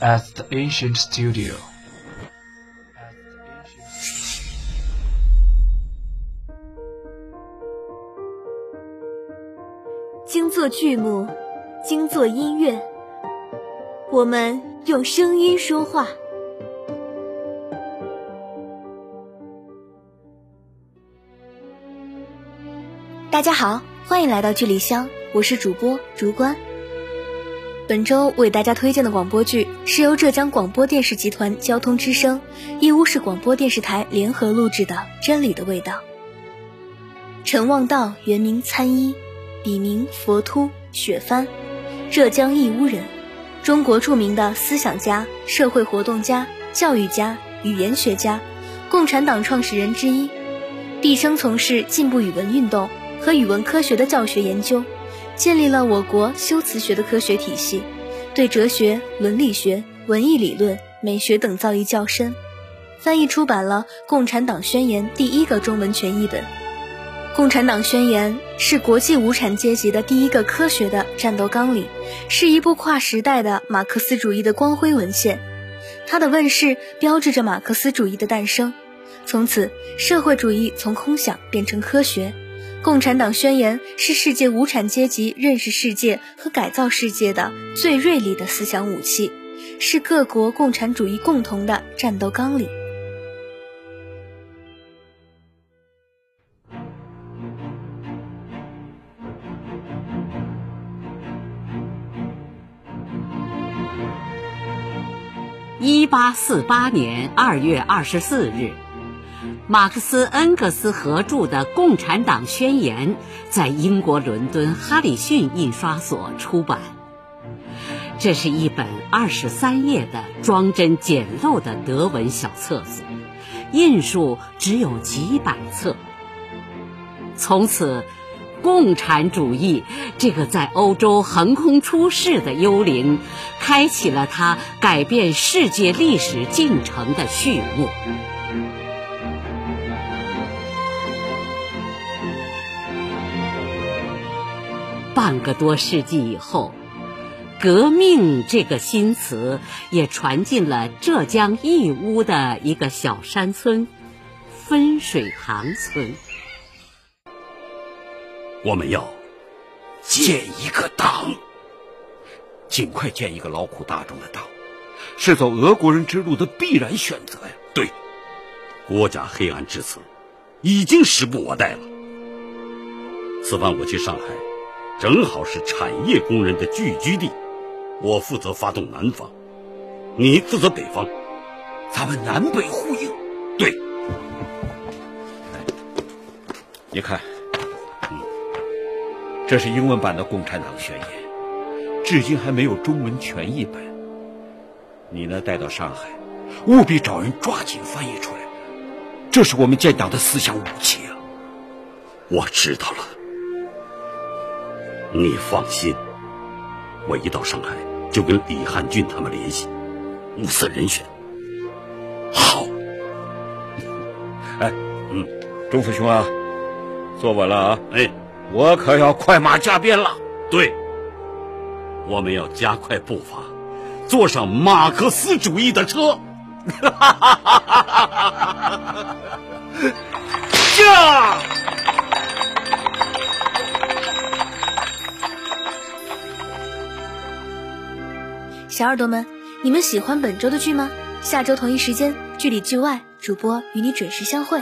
at the ancient studio. 精作剧目，精作音乐，我们用声音说话。大家好，欢迎来到剧里香，我是主播竹关。本周为大家推荐的广播剧是由浙江广播电视集团交通之声、义乌市广播电视台联合录制的《真理的味道》。陈望道原名参一，笔名佛突、雪帆，浙江义乌人，中国著名的思想家、社会活动家、教育家、语言学家，共产党创始人之一，毕生从事进步语文运动。和语文科学的教学研究，建立了我国修辞学的科学体系，对哲学、伦理学、文艺理论、美学等造诣较深，翻译出版了《共产党宣言》第一个中文全译本。《共产党宣言》是国际无产阶级的第一个科学的战斗纲领，是一部跨时代的马克思主义的光辉文献。它的问世标志着马克思主义的诞生，从此社会主义从空想变成科学。共产党宣言是世界无产阶级认识世界和改造世界的最锐利的思想武器，是各国共产主义共同的战斗纲领。一八四八年二月二十四日。马克思恩格斯合著的《共产党宣言》在英国伦敦哈里逊印刷所出版。这是一本二十三页的装帧简陋的德文小册子，印数只有几百册。从此，共产主义这个在欧洲横空出世的幽灵，开启了它改变世界历史进程的序幕。半个多世纪以后，“革命”这个新词也传进了浙江义乌的一个小山村——分水塘村。我们要建一个党，尽快建一个劳苦大众的党，是走俄国人之路的必然选择呀！对，国家黑暗至此，已经时不我待了。此番我去上海。正好是产业工人的聚居地，我负责发动南方，你负责北方，咱们南北呼应。对，你看，嗯，这是英文版的《共产党宣言》，至今还没有中文全译本。你呢，带到上海，务必找人抓紧翻译出来，这是我们建党的思想武器啊！我知道了。你放心，我一到上海就跟李汉俊他们联系，物色人选。好，哎，嗯，周福兄啊，坐稳了啊！哎，我可要快马加鞭了。对，我们要加快步伐，坐上马克思主义的车。哈哈哈哈哈哈！驾！小耳朵们，你们喜欢本周的剧吗？下周同一时间，剧里剧外，主播与你准时相会。